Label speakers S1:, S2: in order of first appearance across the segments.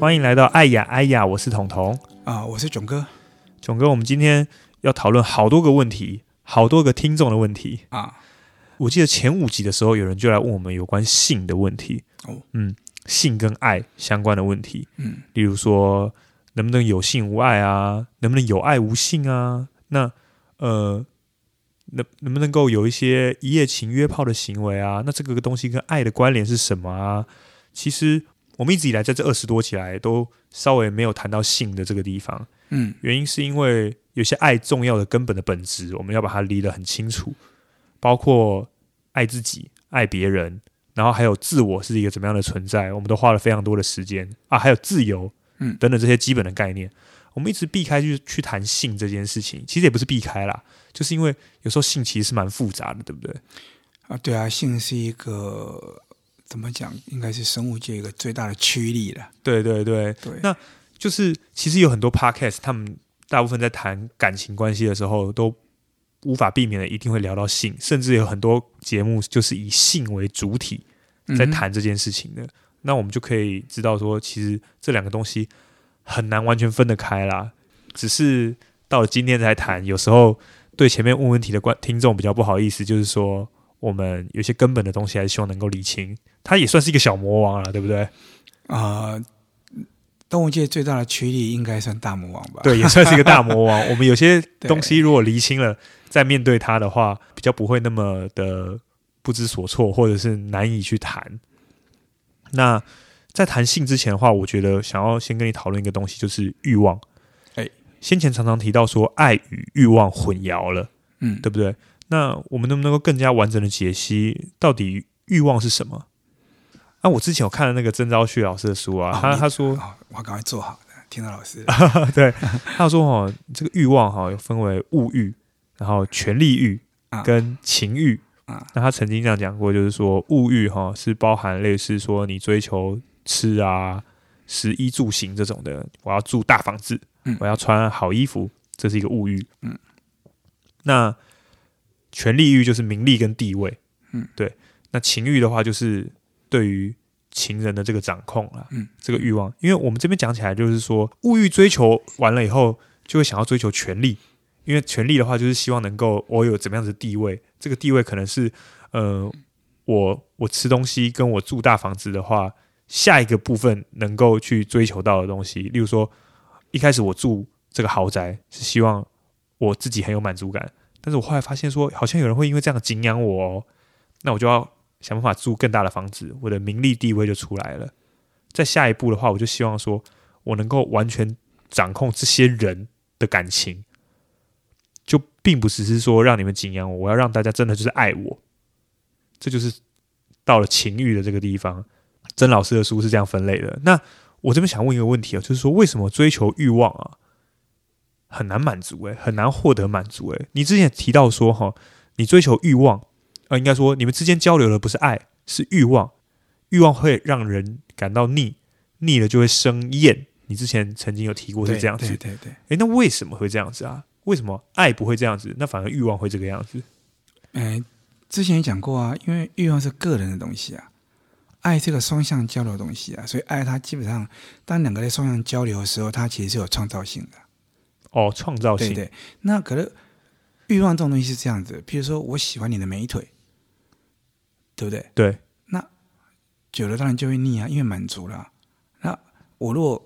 S1: 欢迎来到爱雅爱雅，我是彤彤
S2: 啊，我是囧哥。
S1: 囧哥，我们今天要讨论好多个问题，好多个听众的问题啊。我记得前五集的时候，有人就来问我们有关性的问题哦，嗯，性跟爱相关的问题，嗯，例如说能不能有性无爱啊，能不能有爱无性啊？那呃，能能不能够有一些一夜情约炮的行为啊？那这个东西跟爱的关联是什么啊？其实。我们一直以来在这二十多起来都稍微没有谈到性的这个地方，嗯，原因是因为有些爱重要的根本的本质，我们要把它理得很清楚，包括爱自己、爱别人，然后还有自我是一个怎么样的存在，我们都花了非常多的时间啊，还有自由，嗯，等等这些基本的概念，我们一直避开去去谈性这件事情，其实也不是避开啦，就是因为有时候性其实是蛮复杂的，对不对？
S2: 啊，对啊，性是一个。怎么讲？应该是生物界一个最大的驱力了。
S1: 对对对，对，那就是其实有很多 podcast，他们大部分在谈感情关系的时候，都无法避免的一定会聊到性，甚至有很多节目就是以性为主体在谈这件事情的。嗯、那我们就可以知道说，其实这两个东西很难完全分得开啦。只是到了今天才谈，有时候对前面问问题的观听众比较不好意思，就是说。我们有些根本的东西还是希望能够理清，它也算是一个小魔王了，对不对？
S2: 啊、呃，动物界最大的驱力应该算大魔王吧？
S1: 对，也算是一个大魔王。我们有些东西如果厘清了，再面对它的话，比较不会那么的不知所措，或者是难以去谈。那在谈性之前的话，我觉得想要先跟你讨论一个东西，就是欲望。哎，先前常常提到说，爱与欲望混淆了，嗯，对不对？那我们能不能够更加完整的解析到底欲望是什么？啊，我之前有看了那个曾昭旭老师的书啊，哦、他他说，
S2: 哦、我赶快做好的，听到老师，
S1: 对，他说哦，这个欲望哈，有分为物欲，然后权力欲跟情欲啊。那他曾经这样讲过，就是说物欲哈是包含类似说你追求吃啊、食衣住行这种的，我要住大房子，嗯、我要穿好衣服，这是一个物欲。嗯，那。权力欲就是名利跟地位，嗯，对。那情欲的话，就是对于情人的这个掌控啊，嗯，这个欲望。因为我们这边讲起来，就是说物欲追求完了以后，就会想要追求权力。因为权力的话，就是希望能够我有怎么样子的地位。这个地位可能是，呃，我我吃东西跟我住大房子的话，下一个部分能够去追求到的东西。例如说，一开始我住这个豪宅，是希望我自己很有满足感。但是我后来发现说，好像有人会因为这样景仰我哦，那我就要想办法住更大的房子，我的名利地位就出来了。再下一步的话，我就希望说我能够完全掌控这些人的感情，就并不只是说让你们敬仰我，我要让大家真的就是爱我。这就是到了情欲的这个地方，曾老师的书是这样分类的。那我这边想问一个问题啊，就是说为什么追求欲望啊？很难满足诶，很难获得满足诶。你之前提到说哈，你追求欲望，呃，应该说你们之间交流的不是爱，是欲望。欲望会让人感到腻，腻了就会生厌。你之前曾经有提过是这样子，对对对。诶，那为什么会这样子啊？为什么爱不会这样子，那反而欲望会这个样子？
S2: 诶，之前也讲过啊，因为欲望是个人的东西啊，爱这个双向交流的东西啊，所以爱它基本上当两个在双向交流的时候，它其实是有创造性的。
S1: 哦，创造性。
S2: 对对，那可能欲望这种东西是这样子，譬如说我喜欢你的美腿，对不对？
S1: 对。
S2: 那久了当然就会腻啊，因为满足了。那我如果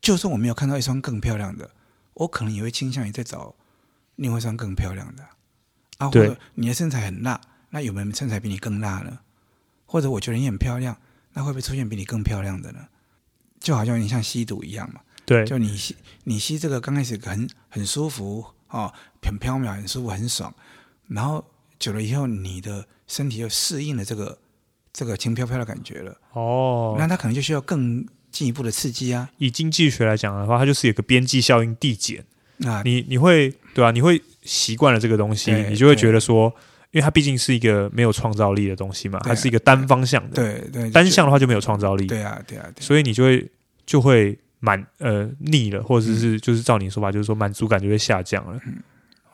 S2: 就算我没有看到一双更漂亮的，我可能也会倾向于再找另外一双更漂亮的。啊，或者你的身材很辣，那有没有身材比你更辣呢？或者我觉得你很漂亮，那会不会出现比你更漂亮的呢？就好像你像吸毒一样嘛。
S1: 对，
S2: 就你吸你吸这个刚开始很很舒服哦，很飘渺，很舒服，很爽。然后久了以后，你的身体就适应了这个这个轻飘飘的感觉了。哦，那它可能就需要更进一步的刺激啊。
S1: 以经济学来讲的话，它就是有个边际效应递减。啊，你你会对吧、啊？你会习惯了这个东西，你就会觉得说，因为它毕竟是一个没有创造力的东西嘛，它是一个单方向的。
S2: 对对，
S1: 单向的话就没有创造力。
S2: 对啊对啊，
S1: 所以你就会就会。满呃腻了，或者是就是照你说法，就是说满足感就会下降了。
S2: 嗯，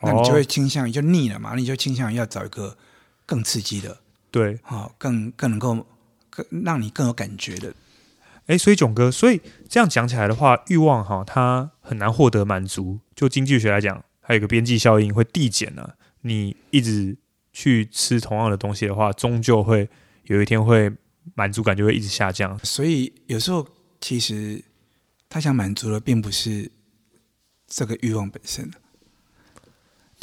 S2: 那你就会倾向于就腻了嘛？你就倾向于要找一个更刺激的，
S1: 对，
S2: 好，更更能够更让你更有感觉的。
S1: 哎，所以囧哥，所以这样讲起来的话，欲望哈，它很难获得满足。就经济学来讲，还有一个边际效应会递减呢、啊。你一直去吃同样的东西的话，终究会有一天会满足感就会一直下降。
S2: 所以有时候其实他想满足的并不是这个欲望本身。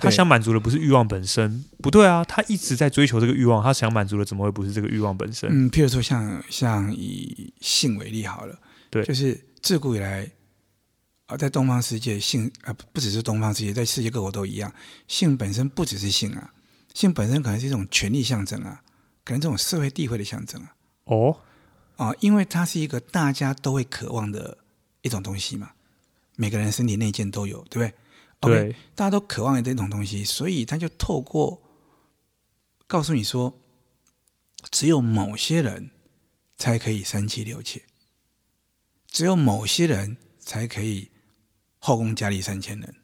S1: 他想满足的不是欲望本身，不对啊！他一直在追求这个欲望，他想满足的怎么会不是这个欲望本身？
S2: 嗯，譬如说像像以性为例好了，
S1: 对，
S2: 就是自古以来啊，在东方世界，性啊不只是东方世界，在世界各国都一样，性本身不只是性啊，性本身可能是一种权力象征啊，可能这种社会地位的象征啊。
S1: 哦，
S2: 啊，因为它是一个大家都会渴望的一种东西嘛，每个人身体内建都有，对不对？
S1: 对，okay,
S2: 大家都渴望这种东西，所以他就透过告诉你说，只有某些人才可以三妻六妾，只有某些人才可以后宫佳丽三千人，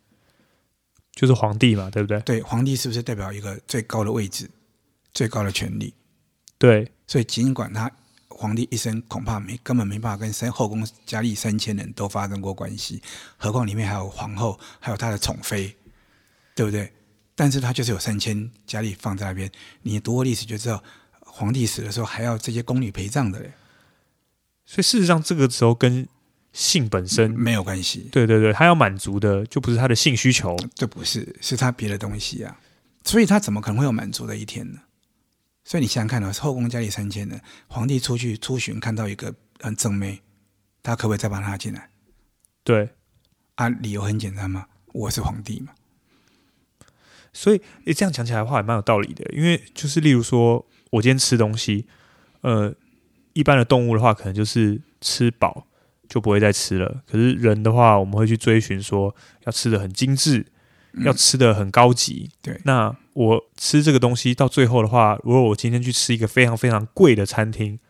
S1: 就是皇帝嘛，对不对？
S2: 对，皇帝是不是代表一个最高的位置、最高的权力？
S1: 对，
S2: 所以尽管他。皇帝一生恐怕没根本没办法跟三后宫佳丽三千人都发生过关系，何况里面还有皇后，还有他的宠妃，对不对？但是他就是有三千佳丽放在那边。你读过历史就知道，皇帝死的时候还要这些宫女陪葬的嘞。
S1: 所以事实上，这个时候跟性本身
S2: 没有关系。
S1: 对对对，他要满足的就不是他的性需求，
S2: 这不是，是他别的东西啊。所以他怎么可能会有满足的一天呢？所以你想想看哦，后宫佳丽三千人，皇帝出去出巡看到一个很正妹，他可不可以再把她拉进来？
S1: 对，
S2: 啊，理由很简单嘛，我是皇帝嘛。
S1: 所以诶，这样讲起来的话也蛮有道理的，因为就是例如说，我今天吃东西，呃，一般的动物的话，可能就是吃饱就不会再吃了。可是人的话，我们会去追寻说，要吃的很精致。要吃的很高级，
S2: 对。
S1: 那我吃这个东西到最后的话，如果我今天去吃一个非常非常贵的餐厅，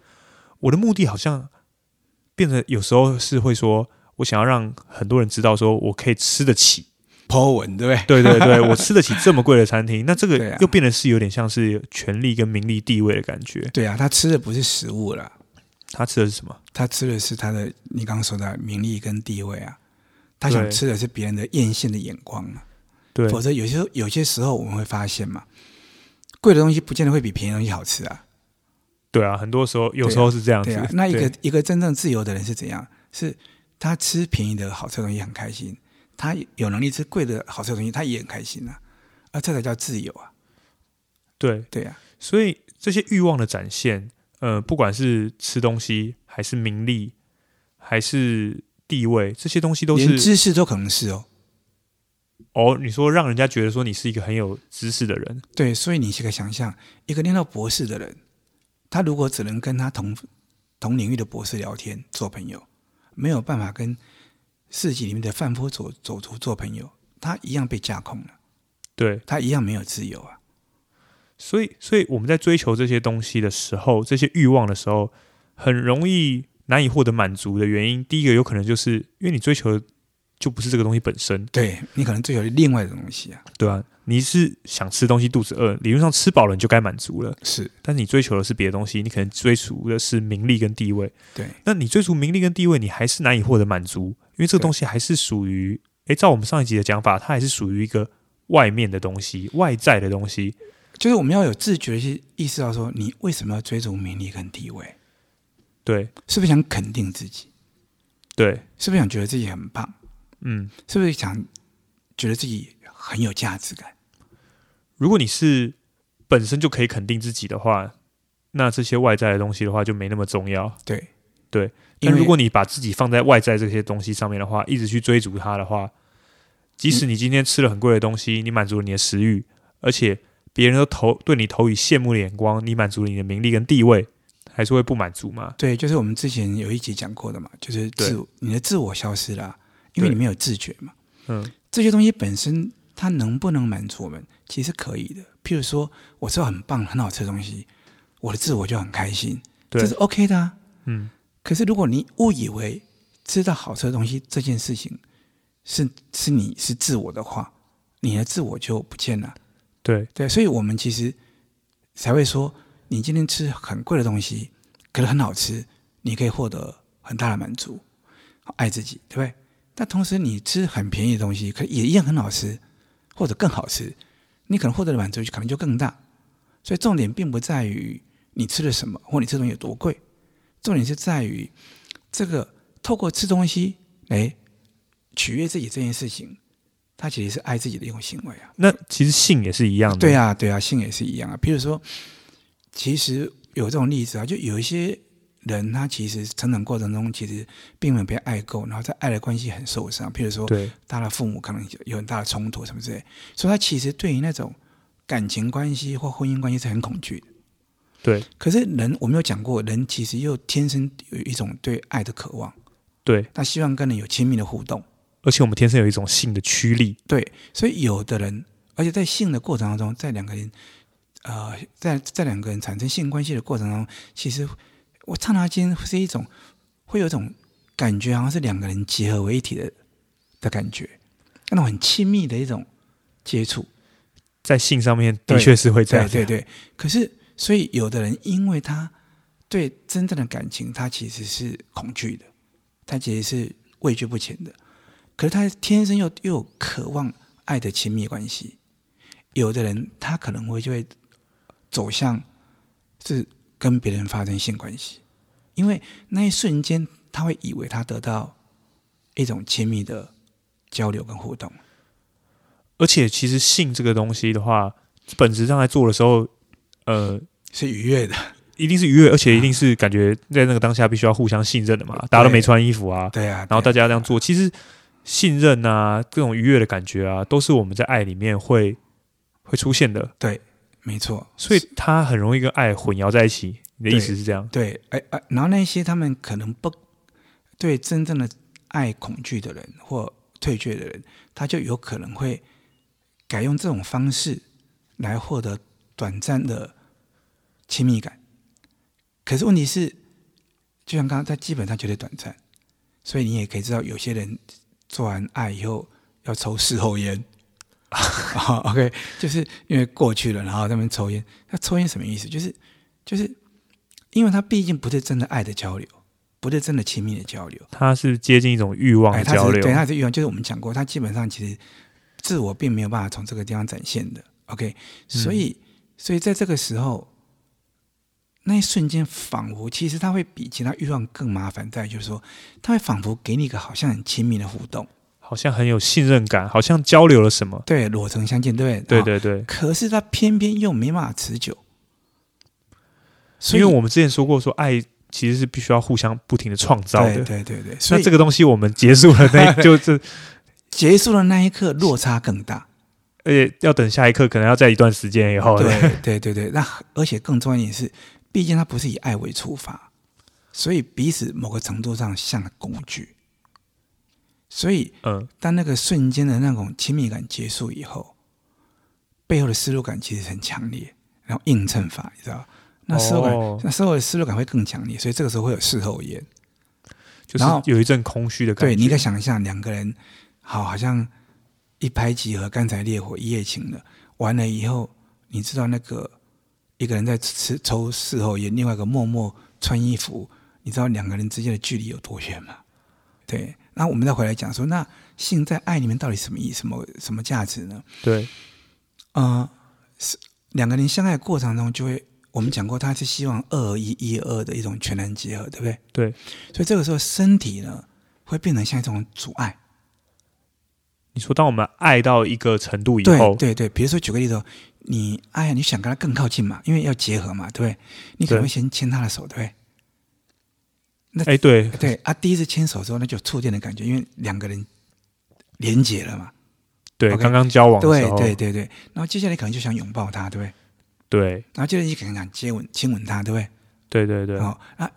S1: 我的目的好像变得有时候是会说，我想要让很多人知道，说我可以吃得起
S2: ，po 文，对不
S1: 对？对对对，我吃得起这么贵的餐厅，那这个又变得是有点像是权力跟名利地位的感觉。
S2: 对啊，他吃的不是食物了，
S1: 他吃的是什么？
S2: 他吃的是他的你刚刚说的名利跟地位啊，他想吃的是别人的艳羡的眼光啊。
S1: 对，
S2: 否则有些时候有些时候我们会发现嘛，贵的东西不见得会比便宜的东西好吃啊。
S1: 对啊，很多时候有时候是这样子。
S2: 对啊，对啊，那一个一个真正自由的人是怎样？是他吃便宜的好吃的东西很开心，他有能力吃贵的好吃的东西，他也很开心啊。啊，这才叫自由啊。
S1: 对
S2: 对啊，
S1: 所以这些欲望的展现，呃，不管是吃东西，还是名利，还是地位，这些东西都是，
S2: 连知识都可能是哦。
S1: 哦，你说让人家觉得说你是一个很有知识的人，
S2: 对，所以你可以想象，一个念到博士的人，他如果只能跟他同同领域的博士聊天做朋友，没有办法跟市集里面的贩夫走走卒做朋友，他一样被架空了，
S1: 对，
S2: 他一样没有自由啊。
S1: 所以，所以我们在追求这些东西的时候，这些欲望的时候，很容易难以获得满足的原因，第一个有可能就是因为你追求。就不是这个东西本身，
S2: 对，你可能追求另外的东西啊，
S1: 对啊，你是想吃东西肚子饿，理论上吃饱了你就该满足了，
S2: 是，
S1: 但是你追求的是别的东西，你可能追逐的是名利跟地位，
S2: 对，
S1: 那你追逐名利跟地位，你还是难以获得满足，因为这个东西还是属于，诶，照我们上一集的讲法，它还是属于一个外面的东西，外在的东西，
S2: 就是我们要有自觉的去意识到说，你为什么要追逐名利跟地位？
S1: 对，
S2: 是不是想肯定自己？
S1: 对，
S2: 是不是想觉得自己很棒？
S1: 嗯，
S2: 是不是想觉得自己很有价值感？
S1: 如果你是本身就可以肯定自己的话，那这些外在的东西的话就没那么重要。
S2: 对
S1: 对，但如果你把自己放在外在这些东西上面的话，一直去追逐它的话，即使你今天吃了很贵的东西，你满足了你的食欲，而且别人都投对你投以羡慕的眼光，你满足了你的名利跟地位，还是会不满足吗？
S2: 对，就是我们之前有一集讲过的嘛，就是自你的自我消失了。因为你没有自觉嘛，
S1: 嗯，
S2: 这些东西本身它能不能满足我们，其实可以的。譬如说，我吃到很棒、很好吃的东西，我的自我就很开心，这是 OK 的啊。
S1: 嗯，
S2: 可是如果你误以为吃到好吃的东西这件事情是是你是自我的话，你的自我就不见了。
S1: 对
S2: 对，所以我们其实才会说，你今天吃很贵的东西，可是很好吃，你可以获得。很大的满足，爱自己，对不对？但同时你吃很便宜的东西，可也一样很好吃，或者更好吃，你可能获得的满足可能就更大。所以重点并不在于你吃了什么，或你吃东西有多贵，重点是在于这个透过吃东西来取悦自己这件事情，它其实是爱自己的一种行为啊。
S1: 那其实性也是一样的。
S2: 对啊，对啊，性也是一样啊。比如说，其实有这种例子啊，就有一些人，他其实成长过程中其实并没有被爱够，然后在爱的关系很受伤。譬如说，对他的父母可能有很大的冲突什么之类，所以他其实对于那种。感情关系或婚姻关系是很恐惧的，
S1: 对。
S2: 可是人，我们有讲过，人其实又天生有一种对爱的渴望，
S1: 对。
S2: 他希望跟人有亲密的互动，
S1: 而且我们天生有一种性的驱力，
S2: 对。所以有的人，而且在性的过程当中，在两个人，呃，在在两个人产生性关系的过程当中，其实我刹那间是一种会有一种感觉，好像是两个人结合为一体的的感觉，那种很亲密的一种接触。
S1: 在性上面的确是会这样，
S2: 对对对。可是，所以有的人因为他对真正的感情，他其实是恐惧的，他其实是畏惧不前的。可是他天生又又渴望爱的亲密关系。有的人他可能会就会走向是跟别人发生性关系，因为那一瞬间他会以为他得到一种亲密的交流跟互动。
S1: 而且，其实性这个东西的话，本质上在做的时候，呃，
S2: 是愉悦的，
S1: 一定是愉悦，而且一定是感觉在那个当下必须要互相信任的嘛。大家都没穿衣服啊，
S2: 对啊，
S1: 然后大家这样做，其实信任啊，这种愉悦的感觉啊，都是我们在爱里面会会出现的。
S2: 对，没错。
S1: 所以他很容易跟爱混淆在一起。你的意思是这样？
S2: 对，哎哎，然后那些他们可能不对真正的爱恐惧的人或退却的人，他就有可能会。改用这种方式来获得短暂的亲密感，可是问题是，就像刚刚，他基本上绝对短暂，所以你也可以知道，有些人做完爱以后要抽事后烟。啊，OK，就是因为过去了，然后他们抽烟。那抽烟什么意思？就是就是，因为他毕竟不是真的爱的交流，不是真的亲密的交流，
S1: 他是接近一种欲望的交流。
S2: 对，他是欲望，就是我们讲过，他基本上其实。自我并没有办法从这个地方展现的，OK，所以，嗯、所以在这个时候，那一瞬间，仿佛其实他会比其他欲望更麻烦，在就是说，他会仿佛给你一个好像很亲密的互动，
S1: 好像很有信任感，好像交流了什么，
S2: 对，裸诚相见，对，
S1: 对对对。
S2: 可是他偏偏又没办法持久，
S1: 因为我们之前说过，说爱其实是必须要互相不停的创造的，
S2: 对对对对。所以
S1: 那这个东西我们结束了，那就是。
S2: 结束的那一刻，落差更大，
S1: 而且要等下一刻，可能要在一段时间以后。
S2: 对对对对，那而且更重要一点是，毕竟它不是以爱为出发，所以彼此某个程度上像工具。所以，嗯，当那个瞬间的那种亲密感结束以后，背后的失落感其实很强烈，然后映衬法，你知道那失落感，哦、那时候的失落感会更强烈，所以这个时候会有事后烟，
S1: 就是有一阵空虚的感觉。
S2: 对，你可以想象两个人。好，好像一拍即合，干柴烈火，一夜情了。完了以后，你知道那个一个人在吃抽事后烟，另外一个默默穿衣服。你知道两个人之间的距离有多远吗？对。那我们再回来讲说，那性在爱里面到底什么意？什么什么价值呢？
S1: 对。
S2: 呃，是两个人相爱的过程中，就会我们讲过，他是希望二合一，一合二的一种全然结合，对不对？
S1: 对。
S2: 所以这个时候，身体呢会变成像一种阻碍。
S1: 你说，当我们爱到一个程度以后，
S2: 对对对，比如说举个例子，你爱，你想跟他更靠近嘛，因为要结合嘛，对不对？你可能会先牵他的手，对不对？那
S1: 哎，对
S2: 对啊，第一次牵手之后，那就有触电的感觉，因为两个人连接了嘛。
S1: 对，刚刚交往的时候，
S2: 对对对对，然后接下来可能就想拥抱他，对不对？
S1: 对，
S2: 然后接着你可能想接吻、亲吻他，对不对？
S1: 对对对，
S2: 哦啊，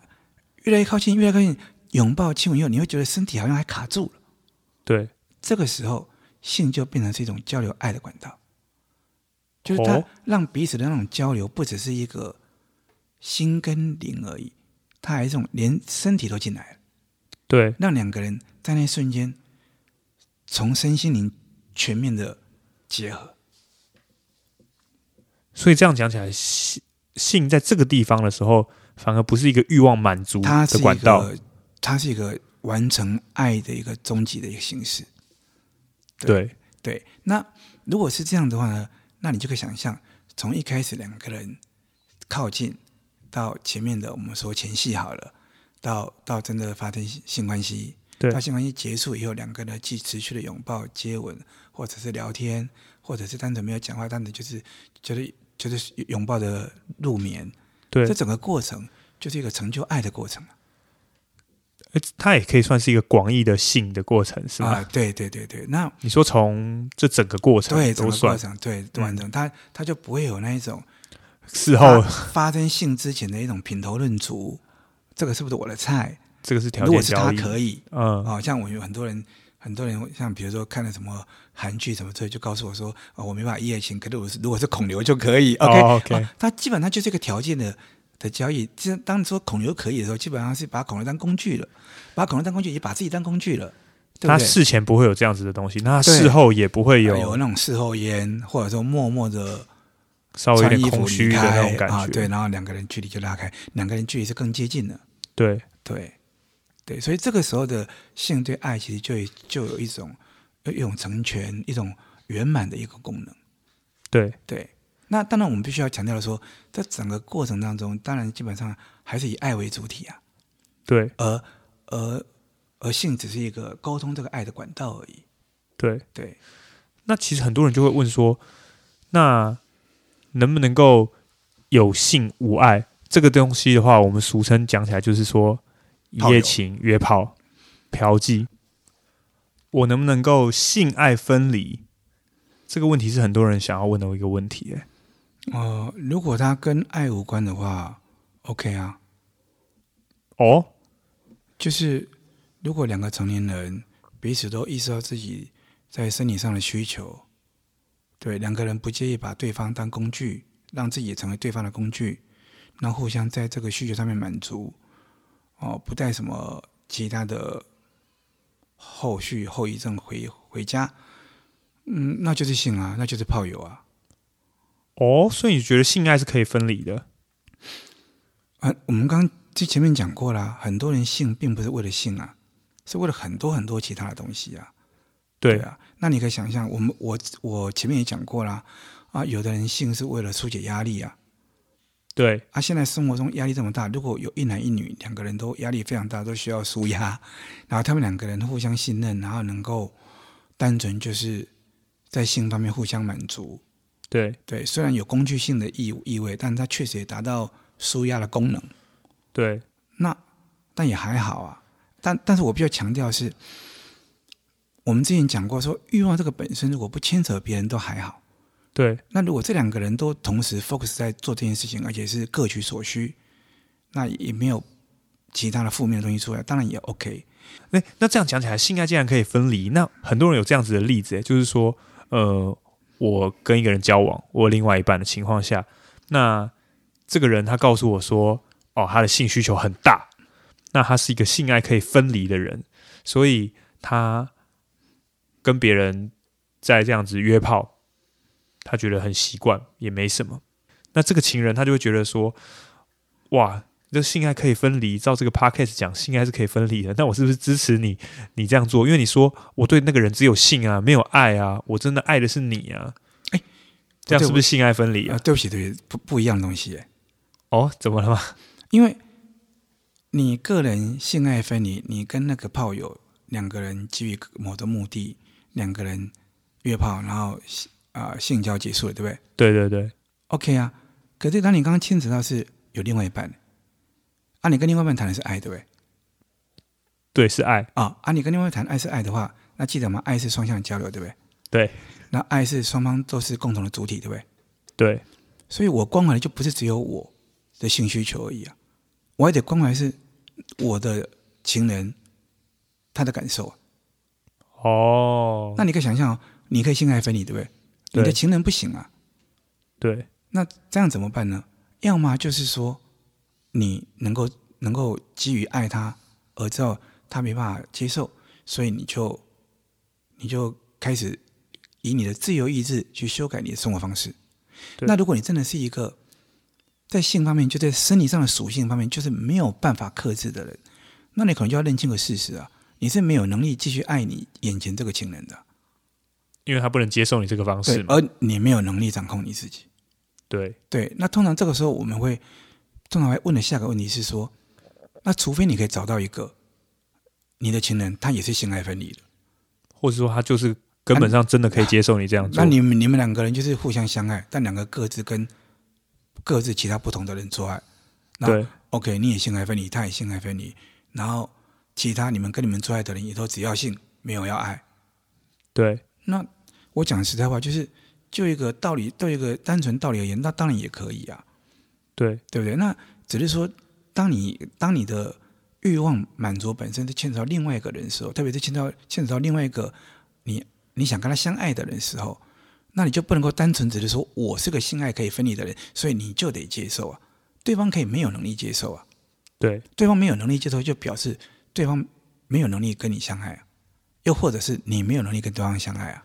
S2: 越来越靠近，越来越靠近，拥抱、亲吻以后，你会觉得身体好像还卡住了。
S1: 对，
S2: 这个时候。性就变成是一种交流爱的管道，就是它让彼此的那种交流不只是一个心跟灵而已，它还是一种连身体都进来了。
S1: 对，让
S2: 两个人在那一瞬间从身心灵全面的结合。
S1: 所以这样讲起来，性性在这个地方的时候，反而不是一个欲望满足的管道，
S2: 它是一个完成爱的一个终极的一个形式。
S1: 对对，
S2: 对，那如果是这样的话呢，那你就可以想象，从一开始两个人靠近，到前面的我们说前戏好了，到到真的发生性关系，
S1: 对，
S2: 到性关系结束以后，两个人既持续的拥抱、接吻，或者是聊天，或者是单纯没有讲话，单纯就是就是就是拥抱的入眠，
S1: 对，
S2: 这整个过程就是一个成就爱的过程。
S1: 它也可以算是一个广义的性的过程，是吗？
S2: 啊，对对对对。那
S1: 你说从这整个过程对
S2: 整个过程对都完整，它它就不会有那一种
S1: 事后
S2: 发生性之前的一种品头论足，这个是不是我的菜？
S1: 这个是条件。
S2: 如果是他可以，
S1: 嗯，
S2: 哦，像我有很多人，很多人像比如说看了什么韩剧什么之类，就告诉我说，啊，我没办法一夜情，可是我是如果是孔刘就可以，OK OK，他基本上就是一个条件的。的交易，其实当你说孔刘可以的时候，基本上是把孔刘当工具了，把孔刘当工具，也把自己当工具了。对对，
S1: 他事前不会有这样子的东西，那事后也不会有
S2: 有那种事后烟，或者说默默的
S1: 稍微有点空虚的那种感觉。
S2: 啊，对，然后两个人距离就拉开，两个人距离是更接近了。
S1: 对
S2: 对对，所以这个时候的性对爱，其实就就有一种有一种成全、一种圆满的一个功能。
S1: 对
S2: 对。那当然，我们必须要强调的说，在整个过程当中，当然基本上还是以爱为主体啊。
S1: 对，
S2: 而而而性只是一个沟通这个爱的管道而已。
S1: 对
S2: 对。
S1: 那其实很多人就会问说，那能不能够有性无爱？这个东西的话，我们俗称讲起来就是说一夜情、约炮、嫖妓。我能不能够性爱分离？这个问题是很多人想要问的一个问题，哎。
S2: 呃，如果他跟爱无关的话，OK 啊。
S1: 哦，
S2: 就是如果两个成年人彼此都意识到自己在生理上的需求，对两个人不介意把对方当工具，让自己也成为对方的工具，然后互相在这个需求上面满足，哦，不带什么其他的后续后遗症回回家，嗯，那就是性啊，那就是炮友啊。
S1: 哦，所以你觉得性爱是可以分离的？
S2: 啊，我们刚刚在前面讲过了，很多人性并不是为了性啊，是为了很多很多其他的东西啊。
S1: 对，
S2: 对啊，那你可以想象，我们我我前面也讲过啦啊，有的人性是为了疏解压力啊。
S1: 对
S2: 啊，现在生活中压力这么大，如果有一男一女两个人都压力非常大，都需要舒压，然后他们两个人互相信任，然后能够单纯就是在性方面互相满足。
S1: 对
S2: 对，虽然有工具性的意意味，但它确实也达到舒压的功能。
S1: 对，
S2: 那但也还好啊。但但是我比较强调是，我们之前讲过说，欲望这个本身如果不牵扯别人都还好。
S1: 对，
S2: 那如果这两个人都同时 focus 在做这件事情，而且是各取所需，那也没有其他的负面的东西出来，当然也 OK。
S1: 那那这样讲起来，性爱竟然可以分离？那很多人有这样子的例子，就是说，呃。我跟一个人交往，我另外一半的情况下，那这个人他告诉我说，哦，他的性需求很大，那他是一个性爱可以分离的人，所以他跟别人在这样子约炮，他觉得很习惯，也没什么。那这个情人他就会觉得说，哇。这性爱可以分离，照这个 podcast 讲，性爱是可以分离的。那我是不是支持你？你这样做，因为你说我对那个人只有性啊，没有爱啊，我真的爱的是你啊。哎，这样是不是性爱分离啊？
S2: 啊对不起，对不起，不不一样的东西。哎，
S1: 哦，怎么了吗？
S2: 因为你个人性爱分离，你跟那个炮友两个人基于某个目的，两个人约炮，然后啊、呃、性交结束了，对不对？
S1: 对对对
S2: ，OK 啊。可是当你刚刚牵扯到是有另外一半。啊，你跟另外一半谈的是爱，对不对？
S1: 对，是爱
S2: 啊。啊，你跟另外谈爱是爱的话，那记得吗？爱是双向交流，对不对？
S1: 对。
S2: 那爱是双方都是共同的主体，对不对？
S1: 对。
S2: 所以我关怀的就不是只有我的性需求而已啊，我还得关怀是我的情人他的感受。
S1: 哦。
S2: 那你可以想象哦，你可以性爱分离，对不对？
S1: 对。
S2: 你的情人不行啊。
S1: 对。
S2: 那这样怎么办呢？要么就是说。你能够能够基于爱他而知道他没办法接受，所以你就你就开始以你的自由意志去修改你的生活方式。那如果你真的是一个在性方面就在生理上的属性方面就是没有办法克制的人，那你可能就要认清个事实啊，你是没有能力继续爱你眼前这个情人的，
S1: 因为他不能接受你这个方式，
S2: 而你没有能力掌控你自己。
S1: 对。
S2: 对，那通常这个时候我们会通常会问的下个问题是说，那除非你可以找到一个你的情人，他也是性爱分离的，
S1: 或者说他就是根本上真的可以接受你这样做，
S2: 那你们你们两个人就是互相相爱，但两个各自跟各自其他不同的人做爱。对，OK，你也性爱分离，他也性爱分离，然后其他你们跟你们做爱的人也都只要性，没有要爱。
S1: 对，
S2: 那我讲实在话，就是就一个道理，对一个单纯道理而言，那当然也可以啊。
S1: 对，
S2: 对不对？那只是说，当你当你的欲望满足本身是牵扯到另外一个人的时候，特别是牵扯到牵扯到另外一个你你想跟他相爱的人的时候，那你就不能够单纯只是说我是个性爱可以分离的人，所以你就得接受啊。对方可以没有能力接受啊，
S1: 对，
S2: 对方没有能力接受，就表示对方没有能力跟你相爱啊，又或者是你没有能力跟对方相爱啊。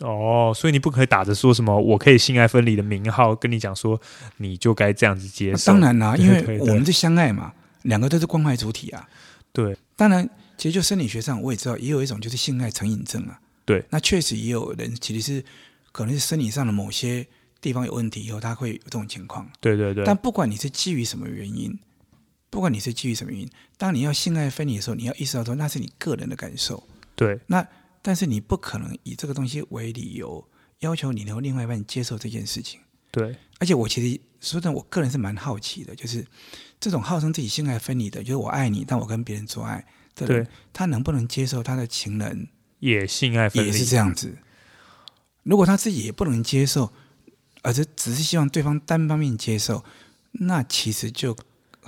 S1: 哦，所以你不可以打着说什么我可以性爱分离的名号跟你讲说，你就该这样子接受。
S2: 当然啦，因为我们是相爱嘛，两个都是关怀主体啊。
S1: 对，
S2: 当然，其实就生理学上我也知道，也有一种就是性爱成瘾症啊。
S1: 对，
S2: 那确实也有人其实是可能是生理上的某些。地方有问题以后，他会有这种情况。
S1: 对对对。
S2: 但不管你是基于什么原因，不管你是基于什么原因，当你要性爱分离的时候，你要意识到说那是你个人的感受。
S1: 对。
S2: 那但是你不可能以这个东西为理由要求你的另外一半接受这件事情。
S1: 对。
S2: 而且我其实说真的，我个人是蛮好奇的，就是这种号称自己性爱分离的，就是我爱你，但我跟别人做爱的人，对，他能不能接受他的情人
S1: 也性爱分离？
S2: 也是这样子。如果他自己也不能接受。而是只是希望对方单方面接受，那其实就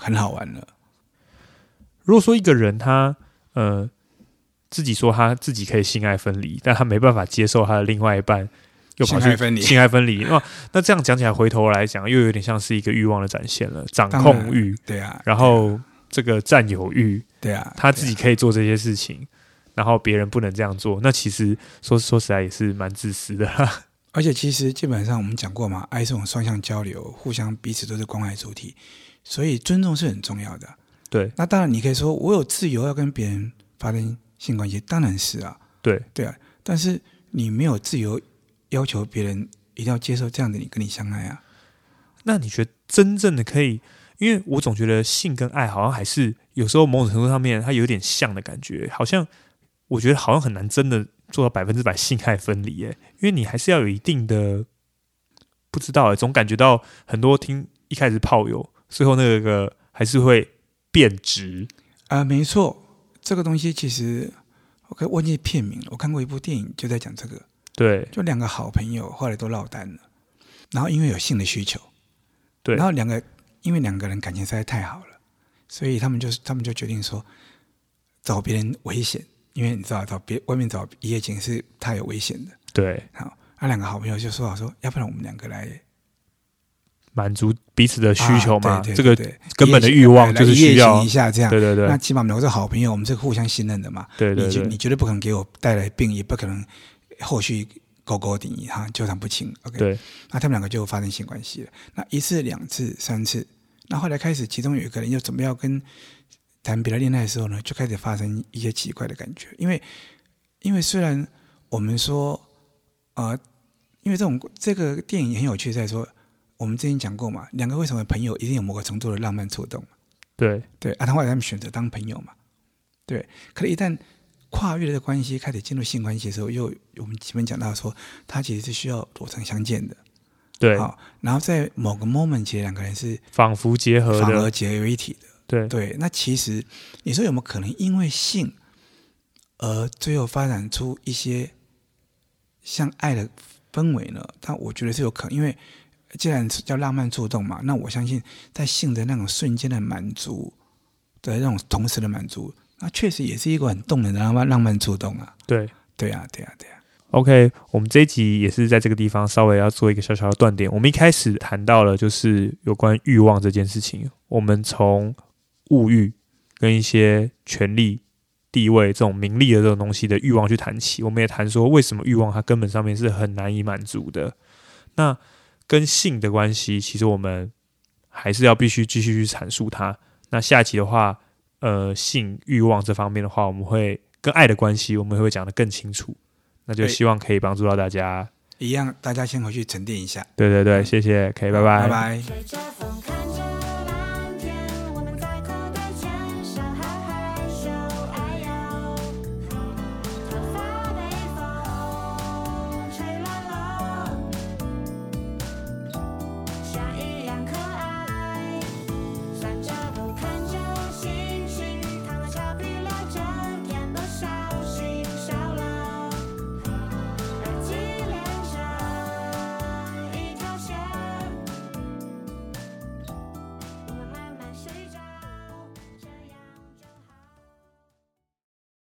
S2: 很好玩了。
S1: 如果说一个人他呃自己说他自己可以性爱分离，但他没办法接受他的另外一半又跑去性爱分离，性爱分离，那那这样讲起来，回头来讲又有点像是一个欲望的展现了，掌控欲，
S2: 对啊，
S1: 然后这个占有欲，
S2: 对啊，
S1: 他自己可以做这些事情，然后别人不能这样做，那其实说说实在也是蛮自私的。
S2: 而且其实基本上我们讲过嘛，爱是种双向交流，互相彼此都是关爱主体，所以尊重是很重要的。
S1: 对，
S2: 那当然你可以说我有自由要跟别人发生性关系，当然是啊，
S1: 对
S2: 对啊，但是你没有自由要求别人一定要接受这样的你跟你相爱啊。
S1: 那你觉得真正的可以？因为我总觉得性跟爱好像还是有时候某种程度上面它有点像的感觉，好像我觉得好像很难真的。做到百分之百性爱分离，耶，因为你还是要有一定的不知道，哎，总感觉到很多听一开始炮友，最后那个还是会变质
S2: 啊、呃。没错，这个东西其实我可以忘记片名了。我看过一部电影，就在讲这个。
S1: 对，
S2: 就两个好朋友后来都落单了，然后因为有性的需求，
S1: 对，
S2: 然后两个因为两个人感情实在太好了，所以他们就他们就决定说找别人危险。因为你知道，找别外面找一夜情是太有危险的。
S1: 对，
S2: 好，那两个好朋友就说好说，要不然我们两个来
S1: 满足彼此的需求嘛？
S2: 啊、对对对对，
S1: 这个根本的欲望就是需要
S2: 一下这样。
S1: 对对对，
S2: 那起码我们是好朋友，我们是互相信任的嘛。
S1: 对对对，
S2: 你你绝对不可能给我带来病，也不可能后续勾勾顶哈纠缠不清。OK，
S1: 对，
S2: 那他们两个就发生性关系了。那一次、两次、三次，那后来开始，其中有一个人又准备要跟。谈别的恋爱的时候呢，就开始发生一些奇怪的感觉。因为，因为虽然我们说，呃，因为这种这个电影很有趣，在说我们之前讲过嘛，两个会成为朋友，一定有某个程度的浪漫触动。
S1: 对
S2: 对，啊，他后来他们选择当朋友嘛。对，可是，一旦跨越了这个关系，开始进入性关系的时候，又我们前面讲到说，他其实是需要裸层相见的。
S1: 对，
S2: 好，然后在某个 moment，其实两个人是
S1: 仿佛结合的，
S2: 反而结为一体的。
S1: 对
S2: 对，那其实你说有没有可能因为性而最后发展出一些像爱的氛围呢？但我觉得是有可能，因为既然叫浪漫触动嘛，那我相信在性的那种瞬间的满足的那种同时的满足，那确实也是一个很动人的浪漫浪漫触动啊。
S1: 对，
S2: 对啊，对啊，对啊。
S1: OK，我们这一集也是在这个地方稍微要做一个小小的断点。我们一开始谈到了就是有关欲望这件事情，我们从物欲跟一些权力、地位这种名利的这种东西的欲望去谈起，我们也谈说为什么欲望它根本上面是很难以满足的。那跟性的关系，其实我们还是要必须继续去阐述它。那下一期的话，呃性欲望这方面的话，我们会跟爱的关系，我们会讲得更清楚。那就希望可以帮助到大家。
S2: 一样，大家先回去沉淀一下。
S1: 对对对，谢谢，可以，拜拜。
S2: 拜拜。